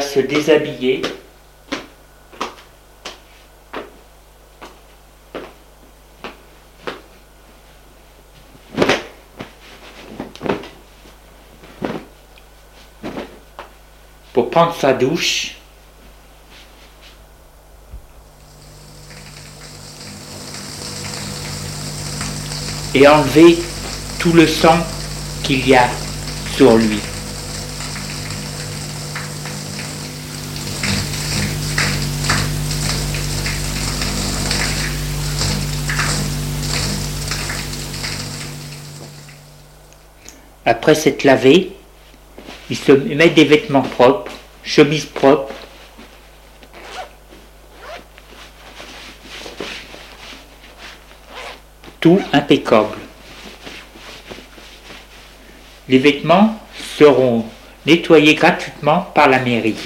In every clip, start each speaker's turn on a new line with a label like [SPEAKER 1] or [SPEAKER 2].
[SPEAKER 1] Se déshabiller. Pour prendre sa douche. Et enlever tout le sang qu'il y a sur lui. Après s'être lavé, il se met des vêtements propres, chemise propre. Tout impeccable. Les vêtements seront nettoyés gratuitement par la mairie.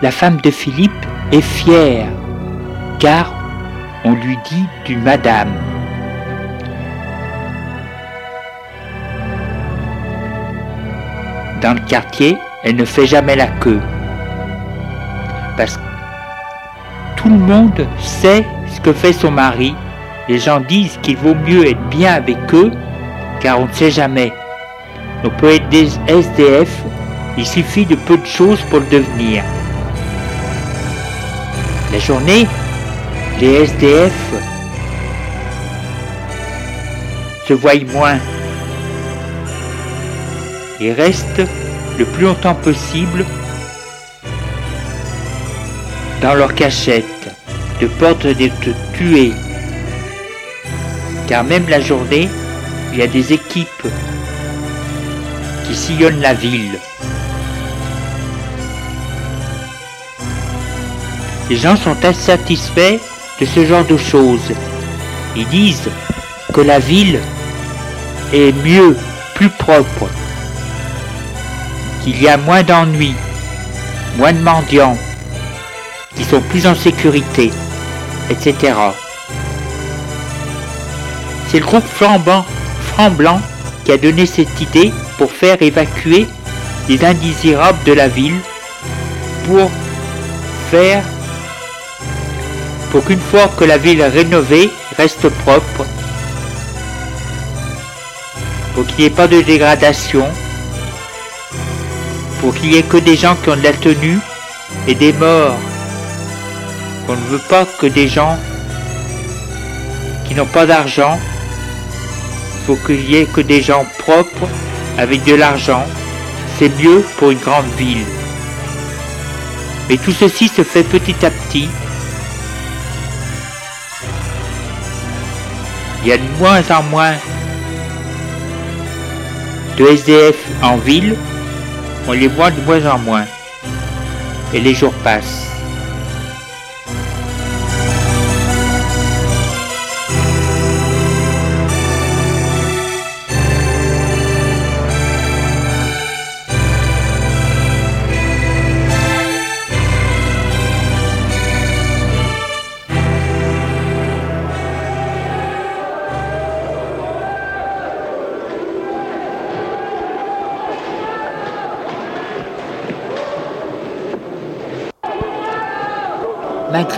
[SPEAKER 1] La femme de Philippe est fière, car on lui dit du madame. Dans le quartier, elle ne fait jamais la queue. Parce que tout le monde sait ce que fait son mari. Les gens disent qu'il vaut mieux être bien avec eux, car on ne sait jamais. On peut être des SDF, il suffit de peu de choses pour le devenir. La journée, les SDF se voient moins. Ils restent le plus longtemps possible dans leur cachette, de peur de te tuer. Car même la journée, il y a des équipes qui sillonnent la ville. Les gens sont insatisfaits de ce genre de choses. Ils disent que la ville est mieux, plus propre, qu'il y a moins d'ennuis, moins de mendiants, qu'ils sont plus en sécurité, etc. C'est le groupe Flambant, Franc Blanc qui a donné cette idée pour faire évacuer les indésirables de la ville pour faire pour qu'une fois que la ville rénovée reste propre, pour qu'il n'y ait pas de dégradation, pour qu'il n'y ait que des gens qui ont de la tenue et des morts. On ne veut pas que des gens qui n'ont pas d'argent, il faut qu'il y ait que des gens propres avec de l'argent, c'est mieux pour une grande ville. Mais tout ceci se fait petit à petit. Il y a de moins en moins de SDF en ville, on les voit de moins en moins. Et les jours passent.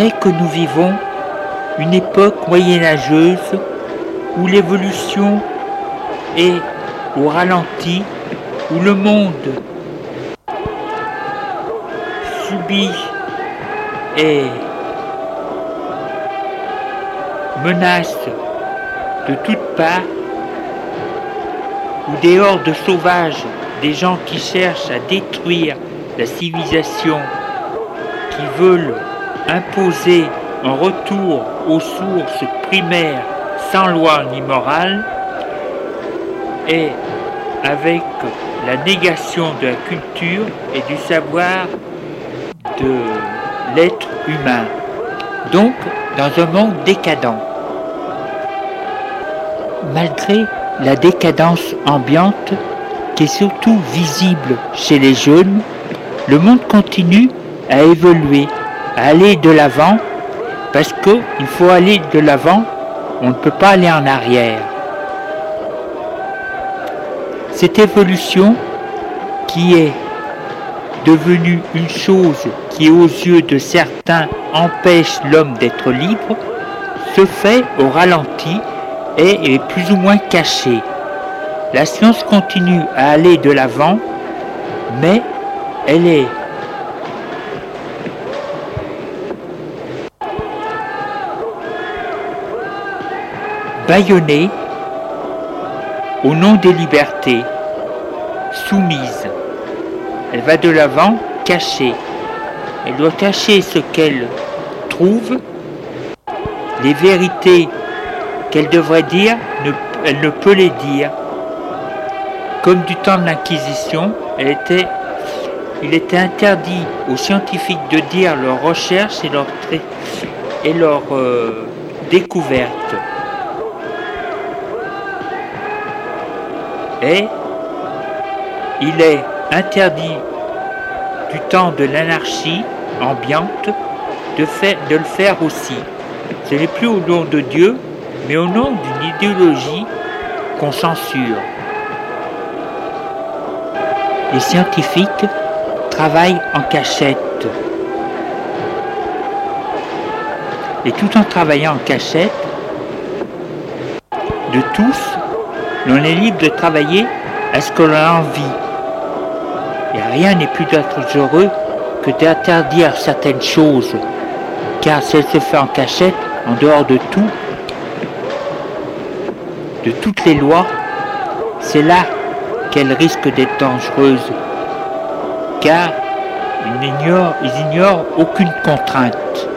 [SPEAKER 1] Que nous vivons une époque moyenâgeuse où l'évolution est au ralenti, où le monde subit et menace de toutes parts, où des hordes sauvages, des gens qui cherchent à détruire la civilisation, qui veulent imposer un retour aux sources primaires sans loi ni morale et avec la négation de la culture et du savoir de l'être humain. Donc, dans un monde décadent. Malgré la décadence ambiante qui est surtout visible chez les jeunes, le monde continue à évoluer aller de l'avant, parce qu'il faut aller de l'avant, on ne peut pas aller en arrière. Cette évolution qui est devenue une chose qui aux yeux de certains empêche l'homme d'être libre, se fait au ralenti et est plus ou moins cachée. La science continue à aller de l'avant, mais elle est bâillonnée au nom des libertés, soumise. Elle va de l'avant cachée. Elle doit cacher ce qu'elle trouve, les vérités qu'elle devrait dire, elle ne peut les dire. Comme du temps de l'Inquisition, il était interdit aux scientifiques de dire leurs recherches et leurs, et leurs euh, découvertes. Et il est interdit du temps de l'anarchie ambiante de, de le faire aussi. Ce n'est plus au nom de Dieu, mais au nom d'une idéologie qu'on censure. Les scientifiques travaillent en cachette. Et tout en travaillant en cachette, de tous, l'on est libre de travailler à ce que l'on a envie. Et rien n'est plus heureux que d'interdire certaines choses, car si elle se fait en cachette, en dehors de tout, de toutes les lois, c'est là qu'elle risque d'être dangereuse, car ils ignorent, ils ignorent aucune contrainte.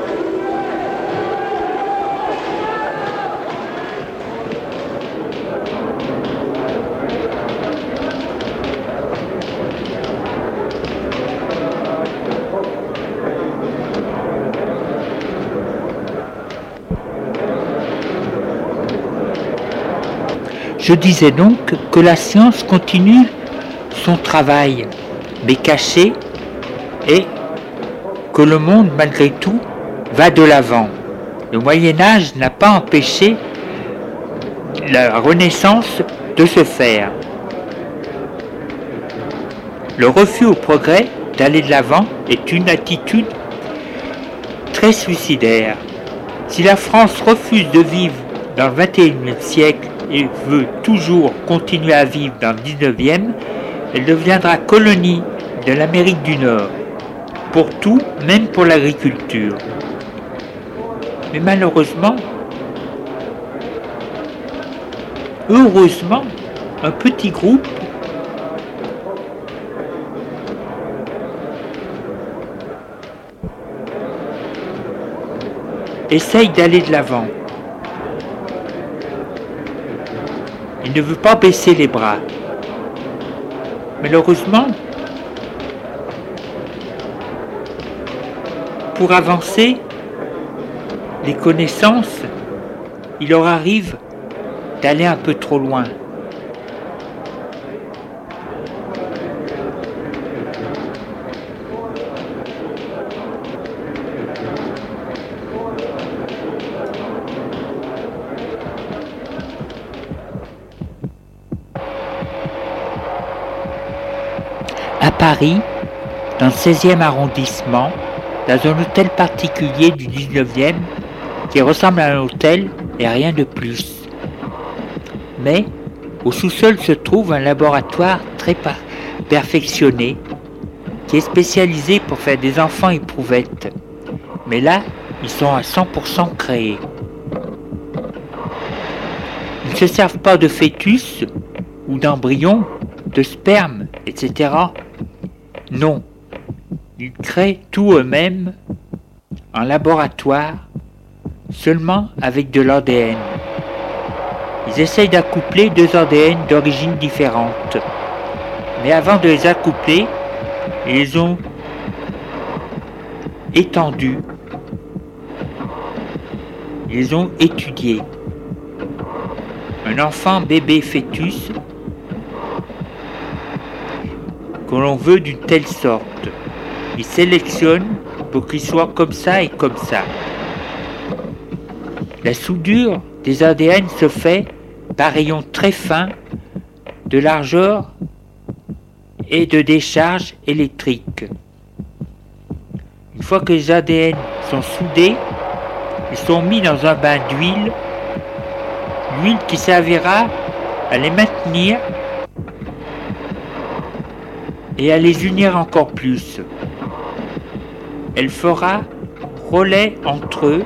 [SPEAKER 1] Je disais donc que la science continue son travail, mais caché, et que le monde, malgré tout, va de l'avant. Le Moyen Âge n'a pas empêché la Renaissance de se faire. Le refus au progrès d'aller de l'avant est une attitude très suicidaire. Si la France refuse de vivre dans le XXIe siècle et veut toujours continuer à vivre dans le 19e, elle deviendra colonie de l'Amérique du Nord, pour tout, même pour l'agriculture. Mais malheureusement, heureusement, un petit groupe essaye d'aller de l'avant. Ne veut pas baisser les bras. Malheureusement, pour avancer, les connaissances, il leur arrive d'aller un peu trop loin. Paris, dans le 16e arrondissement, dans un hôtel particulier du 19e qui ressemble à un hôtel et rien de plus. Mais au sous-sol se trouve un laboratoire très perfectionné qui est spécialisé pour faire des enfants éprouvettes. Mais là, ils sont à 100% créés. Ils ne se servent pas de fœtus ou d'embryons, de sperme, etc. Non, ils créent tout eux-mêmes en laboratoire, seulement avec de l'ADN. Ils essayent d'accoupler deux ADN d'origine différente. Mais avant de les accoupler, ils ont étendu, ils ont étudié. Un enfant bébé fœtus l'on veut d'une telle sorte. Il sélectionne pour qu'il soit comme ça et comme ça. La soudure des ADN se fait par rayons très fins de largeur et de décharge électrique. Une fois que les ADN sont soudés, ils sont mis dans un bain d'huile, l'huile qui servira à les maintenir et à les unir encore plus. Elle fera relais entre eux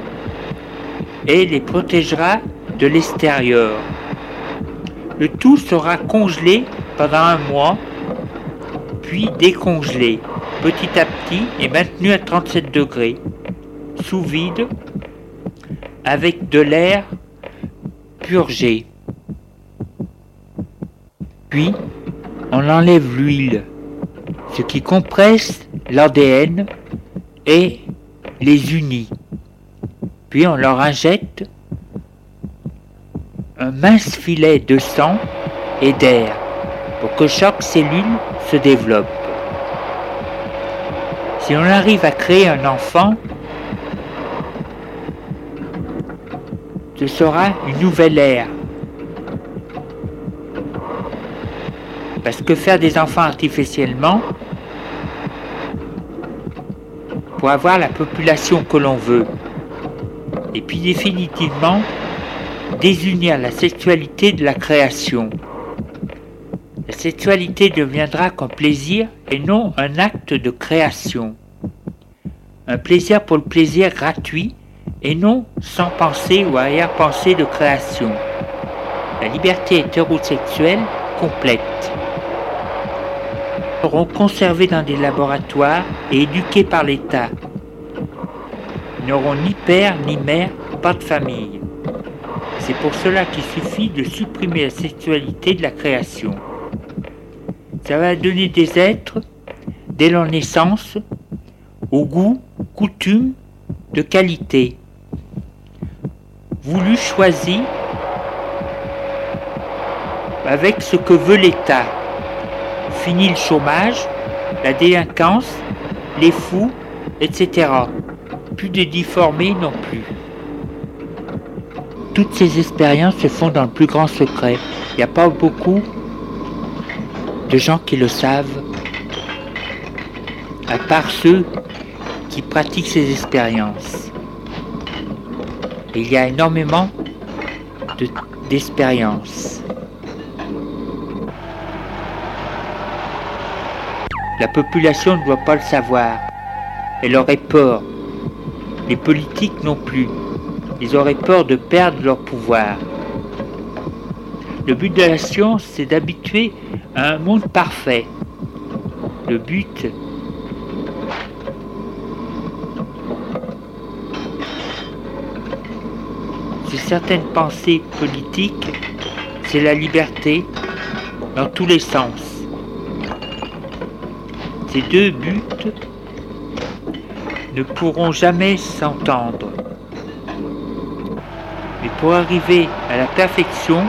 [SPEAKER 1] et les protégera de l'extérieur. Le tout sera congelé pendant un mois, puis décongelé petit à petit et maintenu à 37 degrés, sous vide, avec de l'air purgé. Puis, on enlève l'huile ce qui compresse l'ADN et les unit. Puis on leur injecte un mince filet de sang et d'air pour que chaque cellule se développe. Si on arrive à créer un enfant, ce sera une nouvelle ère Parce que faire des enfants artificiellement, pour avoir la population que l'on veut, et puis définitivement désunir la sexualité de la création. La sexualité deviendra qu'un plaisir et non un acte de création. Un plaisir pour le plaisir gratuit et non sans pensée ou arrière-pensée de création. La liberté hétérosexuelle complète seront conservés dans des laboratoires et éduqués par l'État. Ils n'auront ni père ni mère, pas de famille. C'est pour cela qu'il suffit de supprimer la sexualité de la création. Ça va donner des êtres, dès leur naissance, au goût, coutume, de qualité. Voulu, choisi, avec ce que veut l'État. Fini le chômage, la délinquance, les fous, etc. Plus de difformés non plus. Toutes ces expériences se font dans le plus grand secret. Il n'y a pas beaucoup de gens qui le savent, à part ceux qui pratiquent ces expériences. il y a énormément d'expériences. La population ne doit pas le savoir. Elle aurait peur. Les politiques non plus. Ils auraient peur de perdre leur pouvoir. Le but de la science, c'est d'habituer à un monde parfait. Le but certaines pensées politiques, c'est la liberté dans tous les sens. Ces deux buts ne pourront jamais s'entendre. Mais pour arriver à la perfection,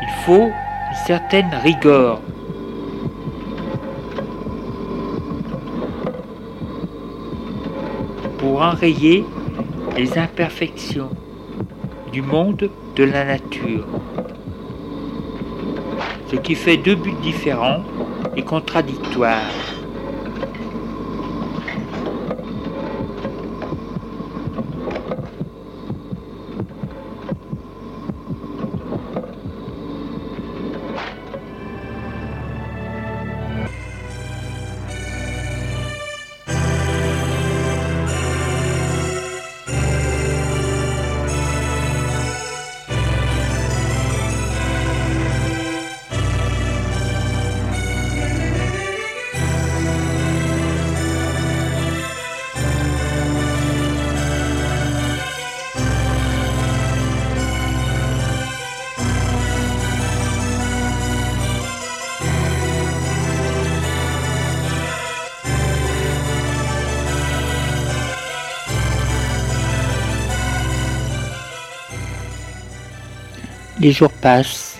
[SPEAKER 1] il faut une certaine rigueur. Pour enrayer les imperfections du monde de la nature. Ce qui fait deux buts différents et contradictoires. Les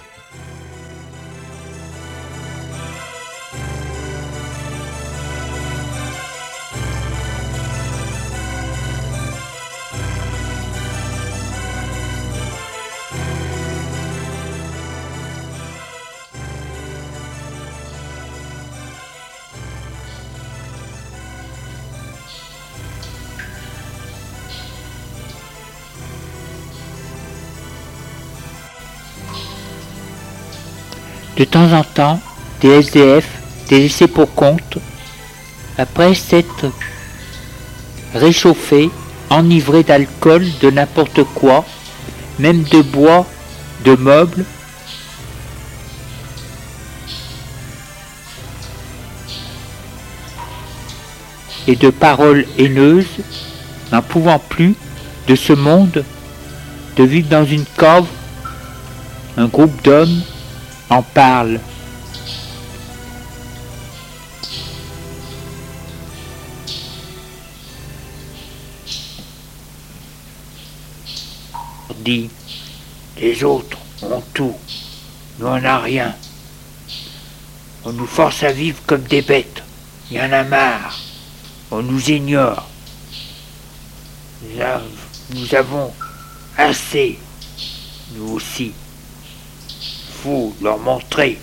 [SPEAKER 1] De temps en temps, des SDF, des laissés pour compte, après s'être réchauffés, enivrés d'alcool, de n'importe quoi, même de bois, de meubles, et de paroles haineuses, n'en pouvant plus de ce monde, de vivre dans une cave, un groupe d'hommes en parle. dit les autres ont tout, nous on n'a rien. On nous force à vivre comme des bêtes, il y en a marre, on nous ignore. Nous avons assez, nous aussi faut leur montrer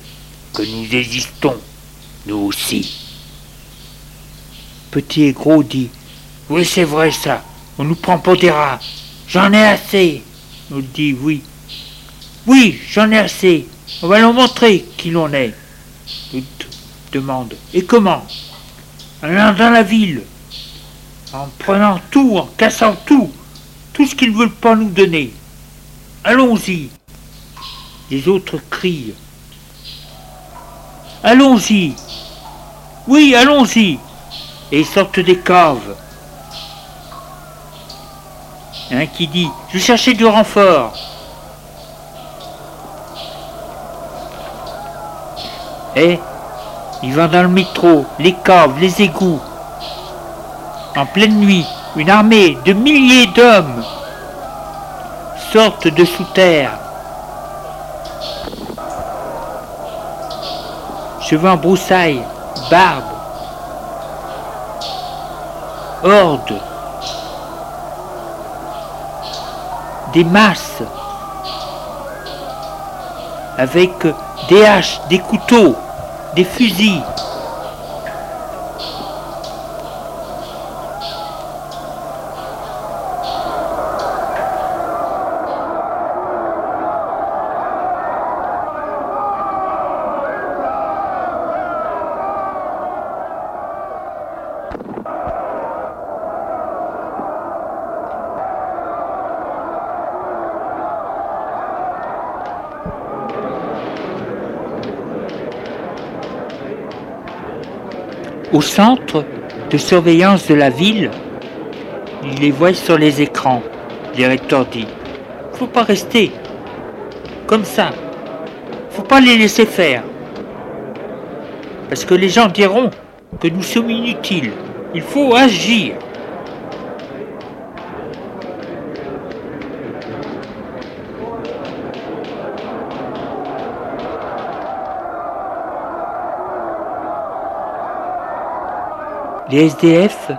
[SPEAKER 1] que nous existons, nous aussi. Petit et gros dit Oui, c'est vrai ça, on nous prend pour des rats. J'en ai assez. Nous dit Oui. Oui, j'en ai assez. On va leur montrer qui l'on est. Nous demande Et comment? En dans la ville, en prenant tout, en cassant tout, tout ce qu'ils ne veulent pas nous donner. Allons-y. Les autres crient. Allons-y. Oui, allons-y. Et ils sortent des caves. Un qui dit, je cherchais du renfort. Et il va dans le métro, les caves, les égouts. En pleine nuit, une armée de milliers d'hommes sortent de sous terre cheveux en broussailles, barbe, horde, des masses, avec des haches, des couteaux, des fusils. Au centre de surveillance de la ville, il les voit sur les écrans, le directeur dit. faut pas rester comme ça. Faut pas les laisser faire. Parce que les gens diront que nous sommes inutiles. Il faut agir. Les SDF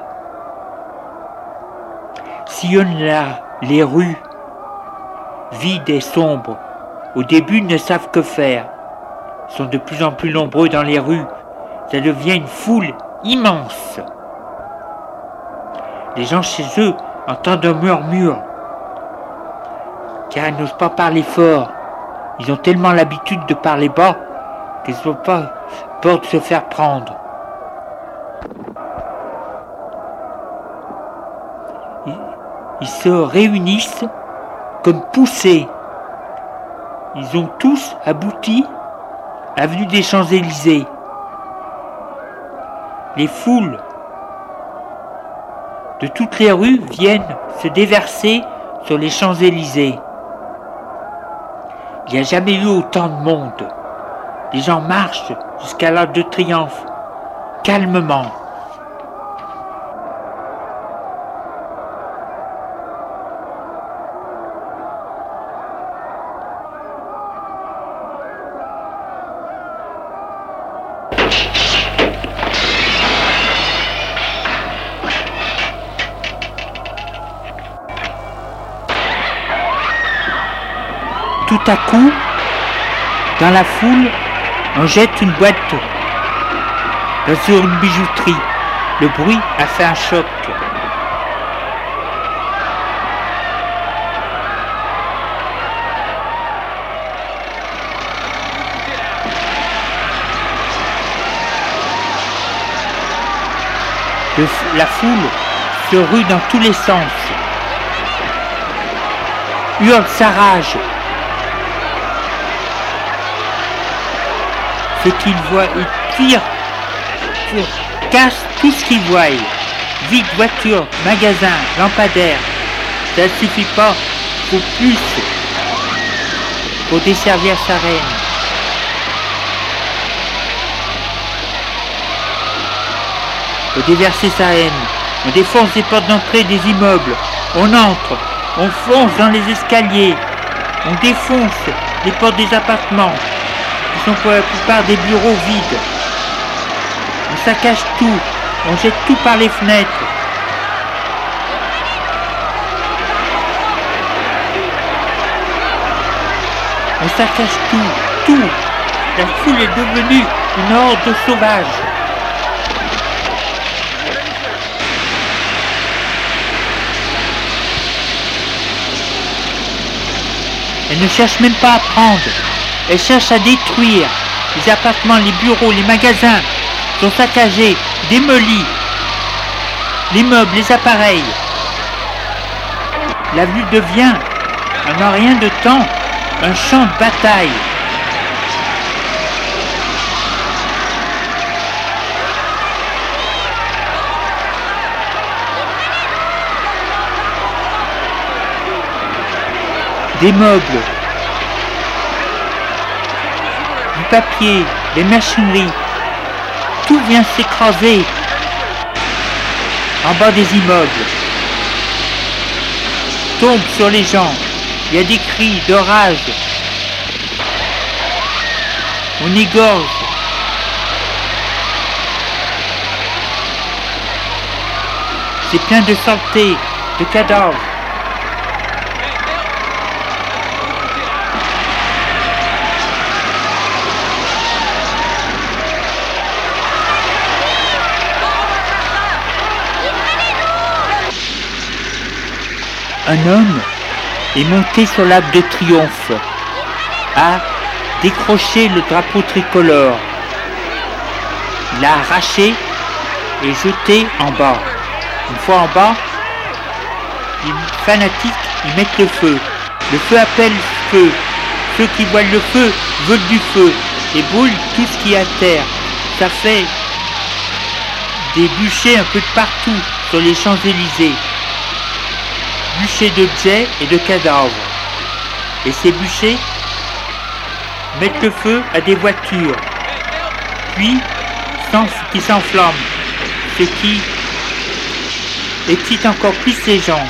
[SPEAKER 1] sillonnent là les rues, vides et sombres. Au début, ne savent que faire. sont de plus en plus nombreux dans les rues. Ça devient une foule immense. Les gens chez eux entendent un murmure, car ils n'osent pas parler fort. Ils ont tellement l'habitude de parler bas qu'ils n'ont pas peur de se faire prendre. Ils se réunissent comme poussés. Ils ont tous abouti à l'avenue des Champs-Élysées. Les foules de toutes les rues viennent se déverser sur les Champs-Élysées. Il n'y a jamais eu autant de monde. Les gens marchent jusqu'à l'heure de triomphe, calmement. Tout à coup, dans la foule, on jette une boîte sur une bijouterie. Le bruit a fait un choc. la foule se rue dans tous les sens. Hurle sa rage, ce qu'ils voient, ils tirent, cassent tout ce qu'ils voient. Vide, voiture, magasin, lampadaire. Ça ne suffit pas, faut plus pour desservir sa reine. Pour déverser sa haine. On défonce les portes d'entrée des immeubles. On entre. On fonce dans les escaliers. On défonce les portes des appartements sont pour la plupart des bureaux vides. On saccage tout, on jette tout par les fenêtres. On saccage tout, tout. La foule est devenue une horde sauvage. Elle ne cherche même pas à prendre. Elle cherche à détruire. Les appartements, les bureaux, les magasins sont saccagés, démolis. Les meubles, les appareils. La vue devient, en rien de temps, un champ de bataille. Des meubles, papier, les machineries, tout vient s'écraser en bas des immeubles, tombe sur les gens, il y a des cris de rage, on égorge, c'est plein de santé, de cadavres. Un homme est monté sur l'arbre de triomphe, a décroché le drapeau tricolore, l'a arraché et jeté en bas. Une fois en bas, les fanatiques mettent le feu. Le feu appelle le feu. Ceux qui voient le feu veulent du feu et brûlent tout ce qui est à terre. Ça fait des bûchers un peu de partout sur les Champs-Élysées bûcher de jets et de cadavres. et ses bûchers mettent le feu à des voitures, puis qui s'enflamment, ce qui excite encore plus ces gens.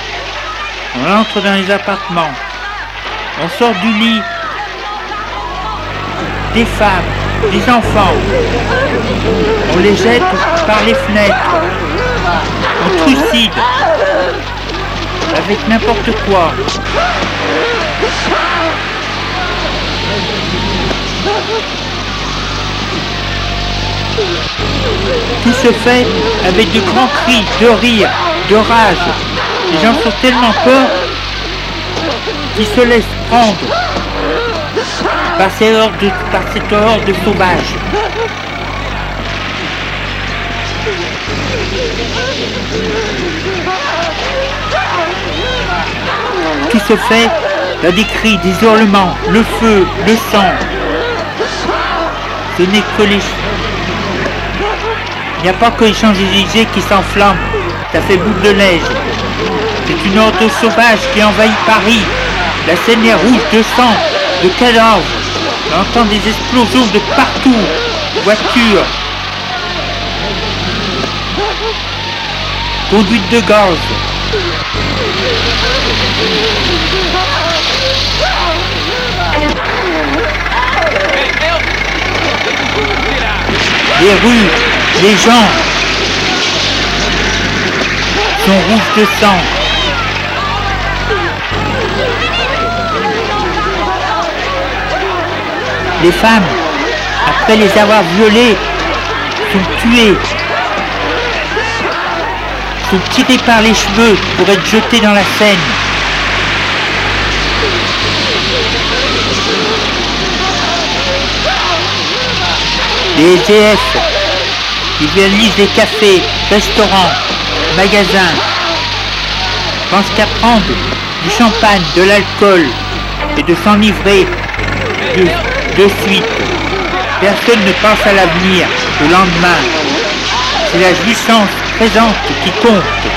[SPEAKER 1] On entre dans les appartements, on sort du lit des femmes, des enfants, on les jette par les fenêtres, on trucide avec n'importe quoi. Tout se fait avec de grands cris, de rire, de rage. Les gens sont tellement peur qu'ils se laissent prendre par, de, cette horde sauvage. Tout se fait a des cris, des hurlements, le feu, le sang. Ce n'est que les... Il n'y a pas que les Champs-Élysées qui s'enflamment, ça fait boule de neige. C'est une horde sauvage qui envahit Paris. La scène est rouge de sang, de cadavres. On entend des explosions de partout. Voitures. Conduite de gaz. Les rues, les gens sont rouges de sang. Les femmes, après les avoir violées, sont tuées, sont tirées par les cheveux pour être jetées dans la Seine. Les EDF, qui viennent des cafés, restaurants, magasins, pensent qu'à prendre du champagne, de l'alcool et de s'enivrer de, de suite. Personne ne pense à l'avenir, au lendemain. C'est la jouissance présente qui compte.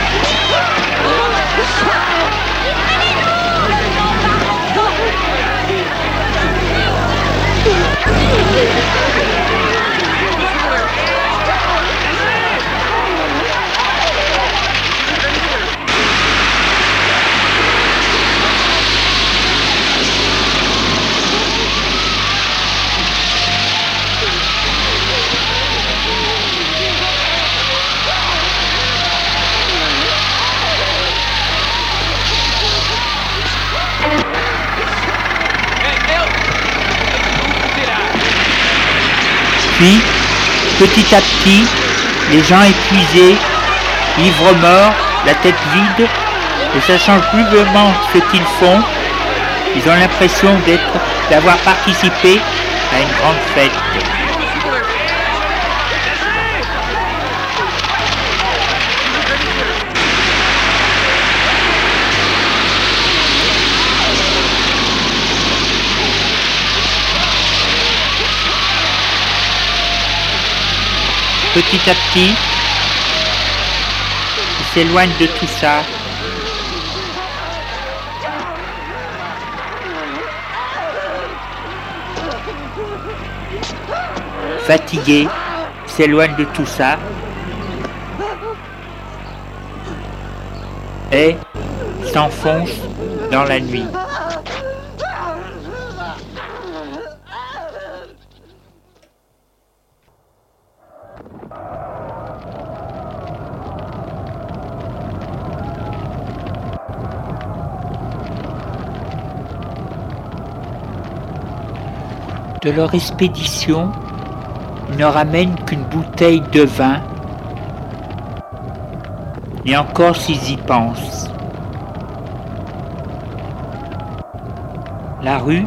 [SPEAKER 1] Petit à petit, les gens épuisés, ivres morts, la tête vide, ne sachant plus vraiment ce qu'ils font, ils ont l'impression d'avoir participé à une grande fête. Petit à petit, il s'éloigne de tout ça. Fatigué, s'éloigne de tout ça. Et s'enfonce dans la nuit. De leur expédition ne ramènent qu'une bouteille de vin, et encore s'ils y pensent. La rue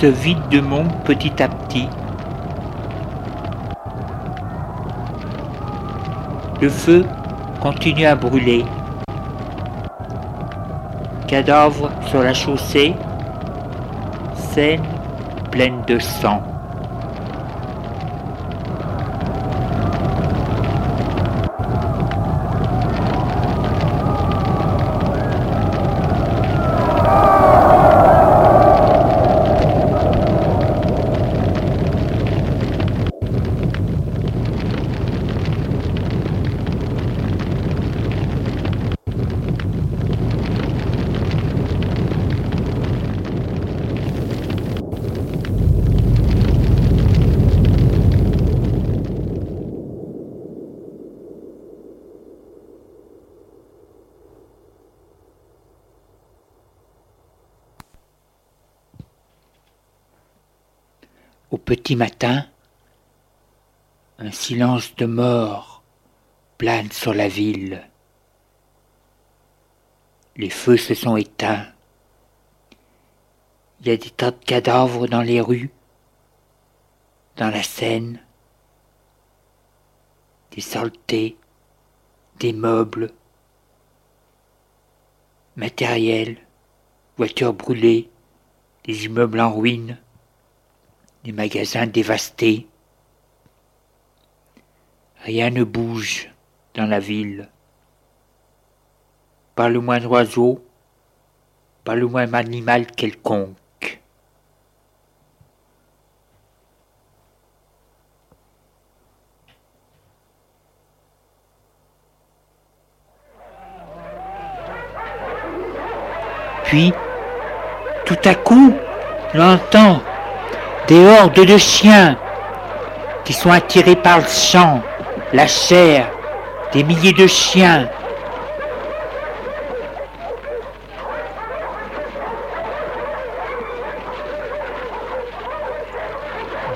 [SPEAKER 1] se vide de monde petit à petit. Le feu continue à brûler. Cadavres sur la chaussée, scène pleine de sang. Au petit matin, un silence de mort plane sur la ville. Les feux se sont éteints. Il y a des tas de cadavres dans les rues, dans la Seine, des saletés, des meubles, matériel, voitures brûlées, des immeubles en ruine, des magasins dévastés. Rien ne bouge dans la ville. Pas le moindre oiseau, pas le moindre animal quelconque. Puis, tout à coup, j'entends des hordes de chiens qui sont attirés par le sang, la chair, des milliers de chiens.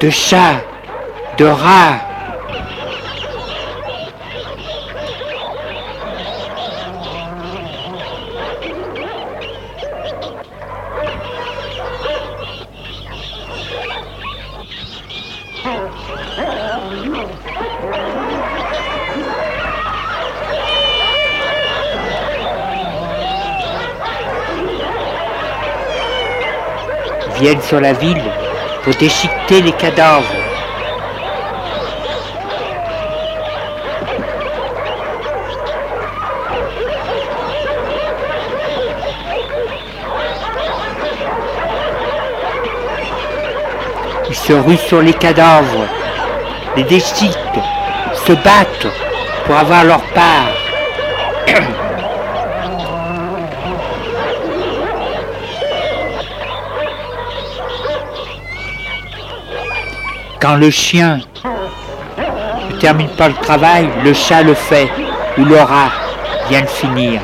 [SPEAKER 1] De chats, de rats, viennent sur la ville pour déchiqueter les cadavres. Ils se ruent sur les cadavres, les déchiquent, se battent pour avoir leur part. Quand le chien ne termine pas le travail, le chat le fait, ou le rat vient le finir.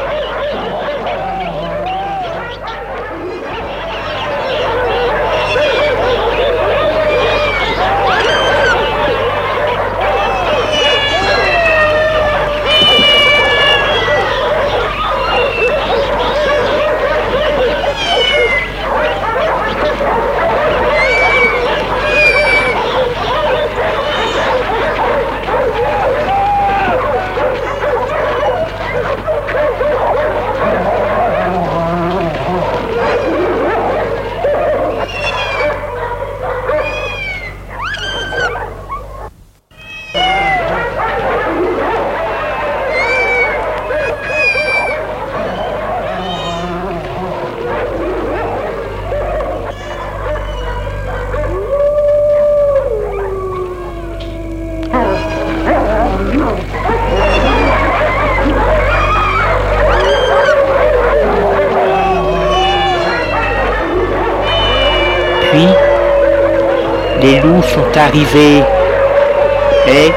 [SPEAKER 1] Et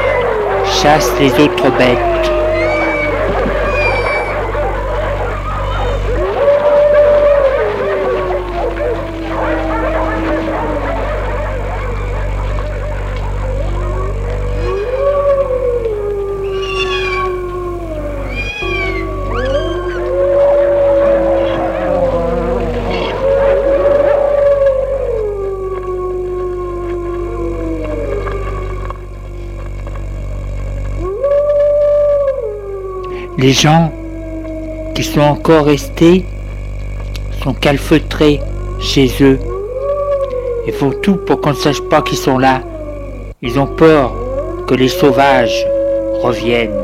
[SPEAKER 1] chassent les autres Les gens qui sont encore restés sont calfeutrés chez eux. Ils font tout pour qu'on ne sache pas qu'ils sont là. Ils ont peur que les sauvages reviennent.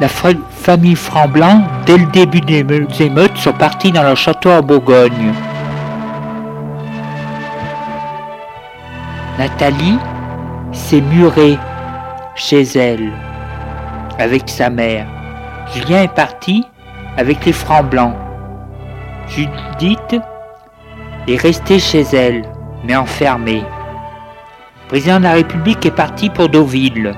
[SPEAKER 1] La famille Framblanc, dès le début des émeutes, sont partis dans leur château à Bourgogne. Nathalie s'est murée chez elle avec sa mère. Julien est parti avec les francs blancs. Judith est restée chez elle, mais enfermée. Le président de la République est parti pour Deauville.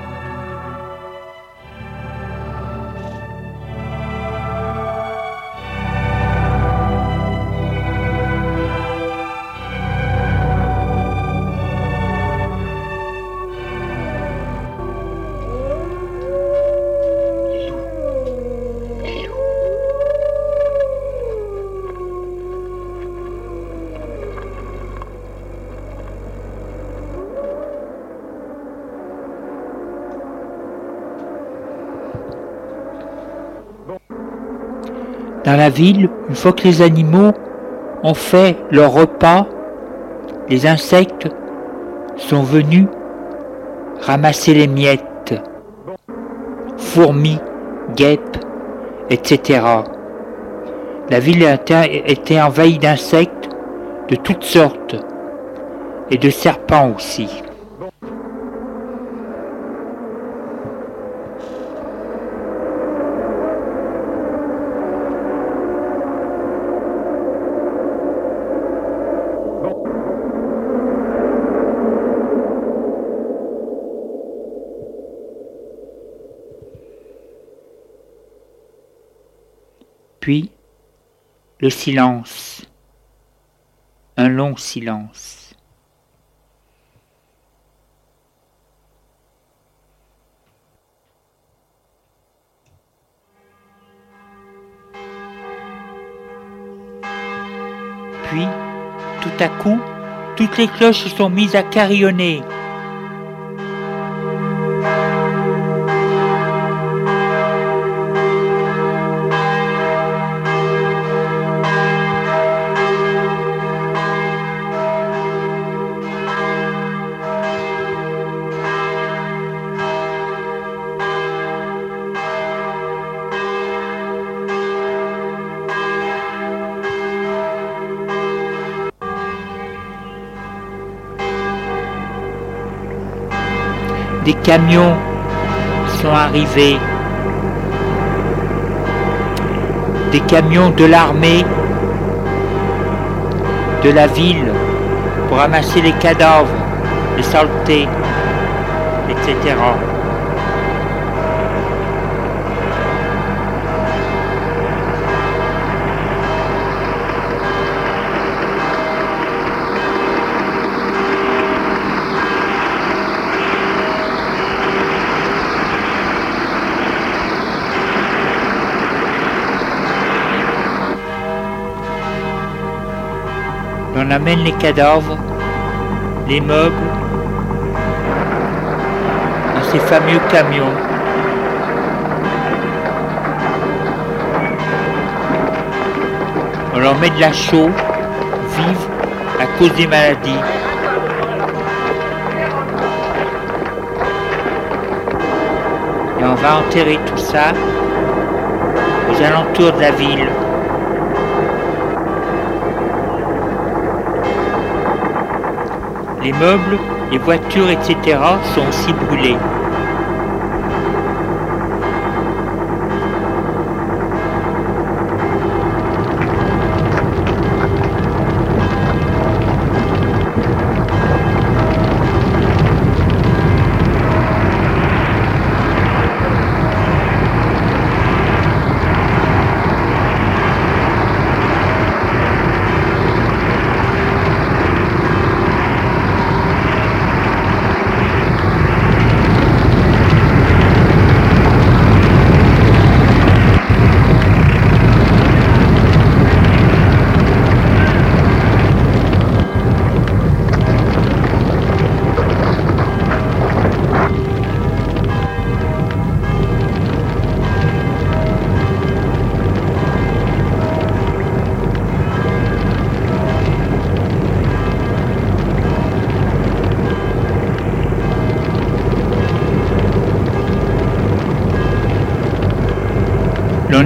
[SPEAKER 1] Ville, une fois que les animaux ont fait leur repas, les insectes sont venus ramasser les miettes, fourmis, guêpes, etc. La ville était envahie d'insectes de toutes sortes et de serpents aussi. Puis, le silence, un long silence. Puis, tout à coup, toutes les cloches se sont mises à carillonner. Des camions sont arrivés, des camions de l'armée, de la ville, pour ramasser les cadavres, les saletés, etc. on amène les cadavres, les meubles, dans ces fameux camions. On leur met de la chaux, vive, à cause des maladies. Et on va enterrer tout ça aux alentours de la ville. Les meubles, les voitures, etc. sont aussi brûlés.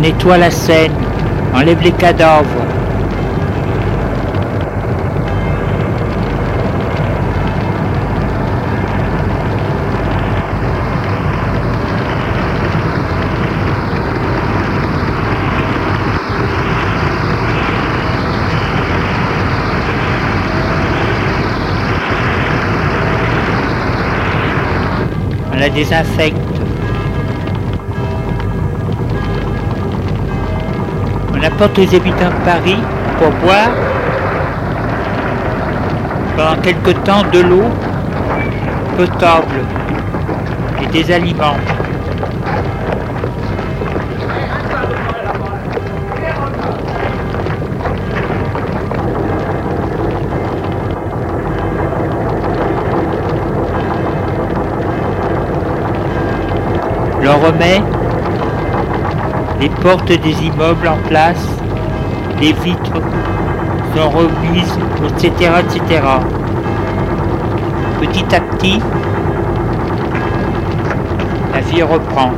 [SPEAKER 1] Nettoie la scène, enlève les cadavres. On la désinfecte. On apporte aux habitants de Paris pour boire pendant quelque temps de l'eau potable et des aliments. L'on remet les portes des immeubles en place, les vitres sont remises, etc., etc. Petit à petit, la vie reprend.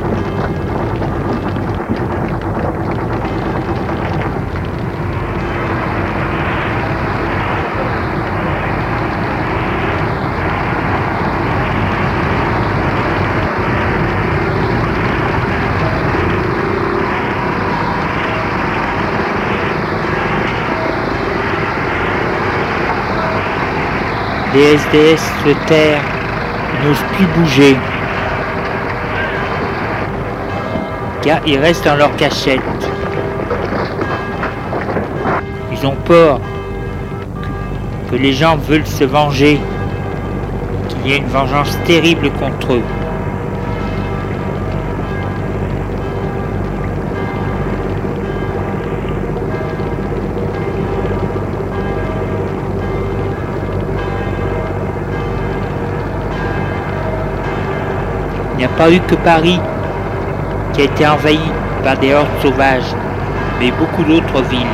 [SPEAKER 1] Les SDS se terrent, n'osent plus bouger, car ils restent dans leur cachette. Ils ont peur que les gens veulent se venger, qu'il y ait une vengeance terrible contre eux. Pas eu que Paris qui a été envahi par des hordes sauvages, mais beaucoup d'autres villes.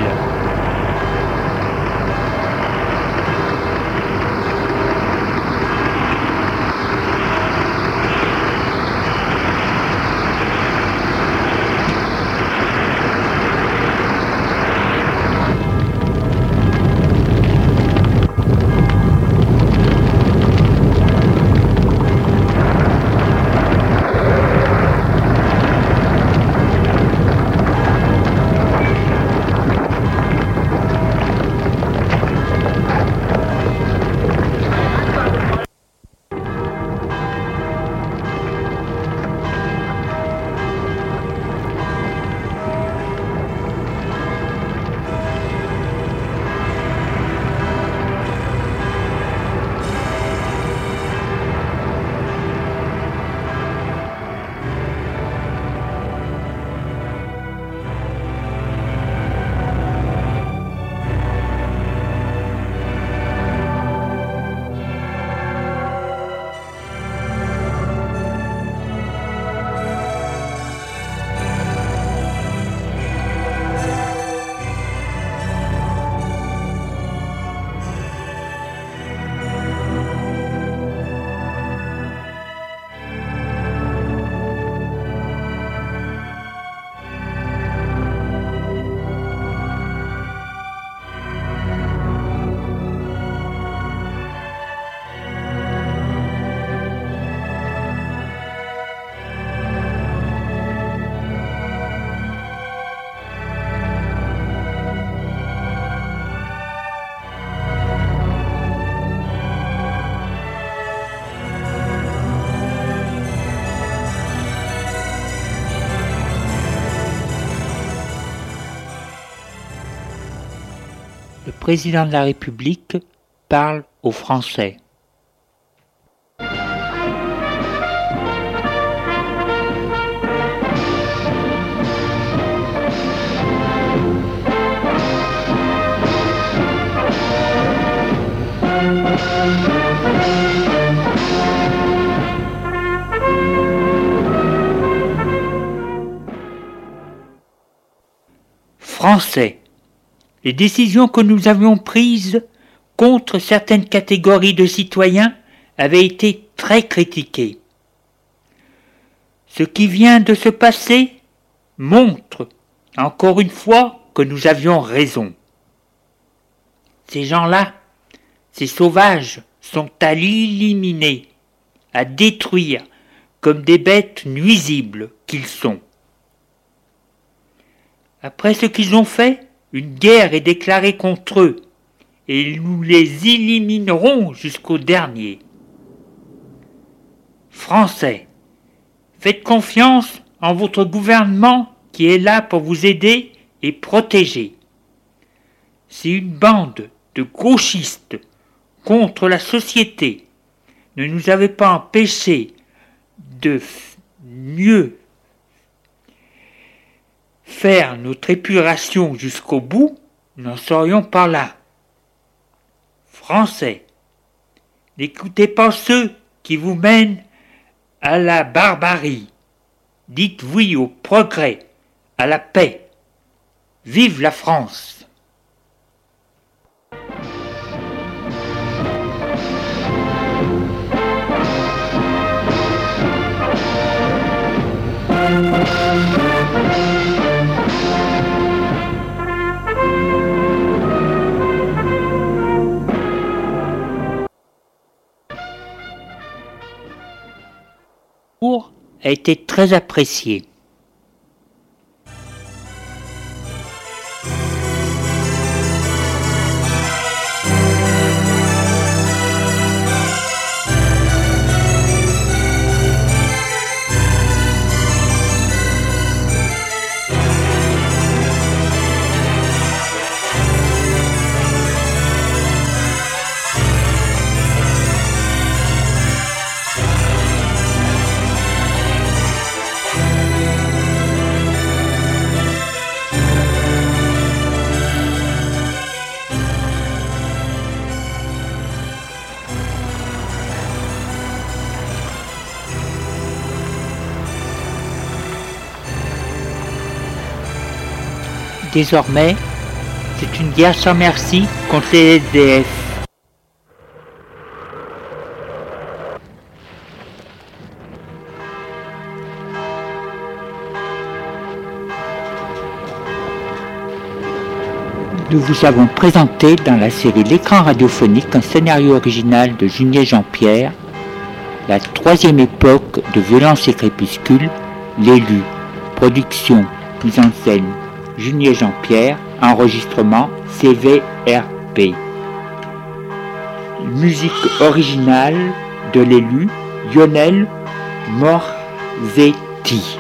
[SPEAKER 1] Président de la République parle aux Français. Français. Les décisions que nous avions prises contre certaines catégories de citoyens avaient été très critiquées. Ce qui vient de se passer montre encore une fois que nous avions raison. Ces gens-là, ces sauvages, sont à l'éliminer, à détruire, comme des bêtes nuisibles qu'ils sont. Après ce qu'ils ont fait, une guerre est déclarée contre eux, et nous les éliminerons jusqu'au dernier. Français, faites confiance en votre gouvernement qui est là pour vous aider et protéger. Si une bande de gauchistes contre la société ne nous avait pas empêché de mieux faire notre épuration jusqu'au bout, n'en serions pas là. Français, n'écoutez pas ceux qui vous mènent à la barbarie. Dites oui au progrès, à la paix. Vive la France a été très apprécié. Désormais, c'est une guerre sans merci contre les SDF. Nous vous avons présenté dans la série L'écran radiophonique un scénario original de Junier Jean-Pierre, la troisième époque de violence et crépuscule, l'élu, production, mise en scène, Junier Jean-Pierre, enregistrement CVRP. Musique originale de l'élu Lionel Morzetti.